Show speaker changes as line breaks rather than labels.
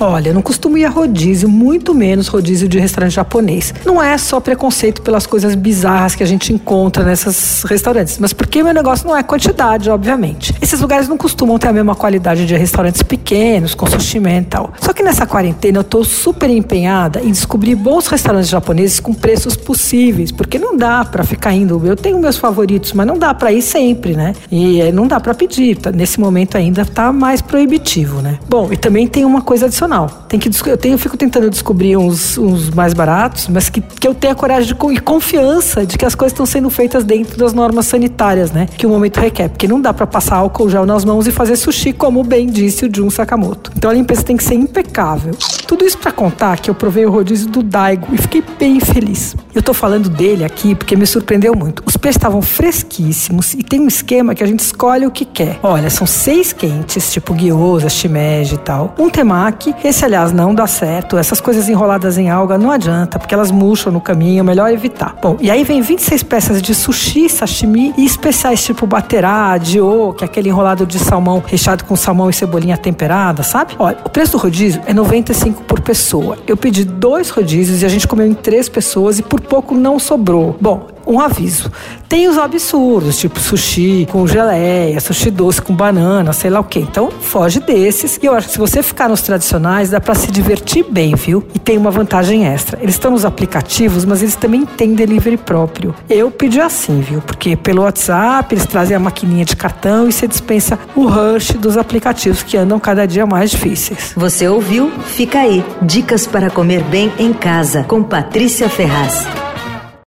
Olha, eu não costumo ir a rodízio, muito menos rodízio de restaurante japonês. Não é só preconceito pelas coisas bizarras que a gente encontra nesses restaurantes, mas porque meu negócio não é quantidade, obviamente. Esses lugares não costumam ter a mesma qualidade de restaurantes pequenos, com sushi e tal. Só que nessa quarentena eu tô super empenhada em descobrir bons restaurantes japoneses com preços possíveis, porque não dá para ficar indo. Eu tenho meus favoritos, mas não dá para ir sempre, né? E eh, não dá para pedir. Tá, nesse momento ainda tá mais proibitivo, né? Bom, e também tem uma coisa adicional tem que, eu, tenho, eu fico tentando descobrir uns, uns mais baratos, mas que, que eu tenha coragem de, e confiança de que as coisas estão sendo feitas dentro das normas sanitárias, né? Que o momento requer. Porque não dá para passar álcool gel nas mãos e fazer sushi, como bem disse o Jun Sakamoto. Então a limpeza tem que ser impecável. Tudo isso para contar que eu provei o rodízio do Daigo e fiquei bem feliz. Eu tô falando dele aqui porque me surpreendeu muito. Os peixes estavam fresquíssimos e tem um esquema que a gente escolhe o que quer. Olha, são seis quentes, tipo gyoza, shimeji e tal. Um temaki, esse aliás não dá certo. Essas coisas enroladas em alga não adianta, porque elas murcham no caminho, é melhor evitar. Bom, e aí vem 26 peças de sushi, sashimi e especiais tipo baterá, dio, que é aquele enrolado de salmão recheado com salmão e cebolinha temperada, sabe? Olha, o preço do rodízio é 95 por pessoa. Eu pedi dois rodízios e a gente comeu em três pessoas e por pouco não sobrou. Bom, um aviso. Tem os absurdos, tipo sushi com geleia, sushi doce com banana, sei lá o que. Então, foge desses. E eu acho que se você ficar nos tradicionais, dá para se divertir bem, viu? E tem uma vantagem extra. Eles estão nos aplicativos, mas eles também têm delivery próprio. Eu pedi assim, viu? Porque pelo WhatsApp eles trazem a maquininha de cartão e você dispensa o rush dos aplicativos que andam cada dia mais difíceis.
Você ouviu? Fica aí. Dicas para comer bem em casa com Patrícia Ferraz.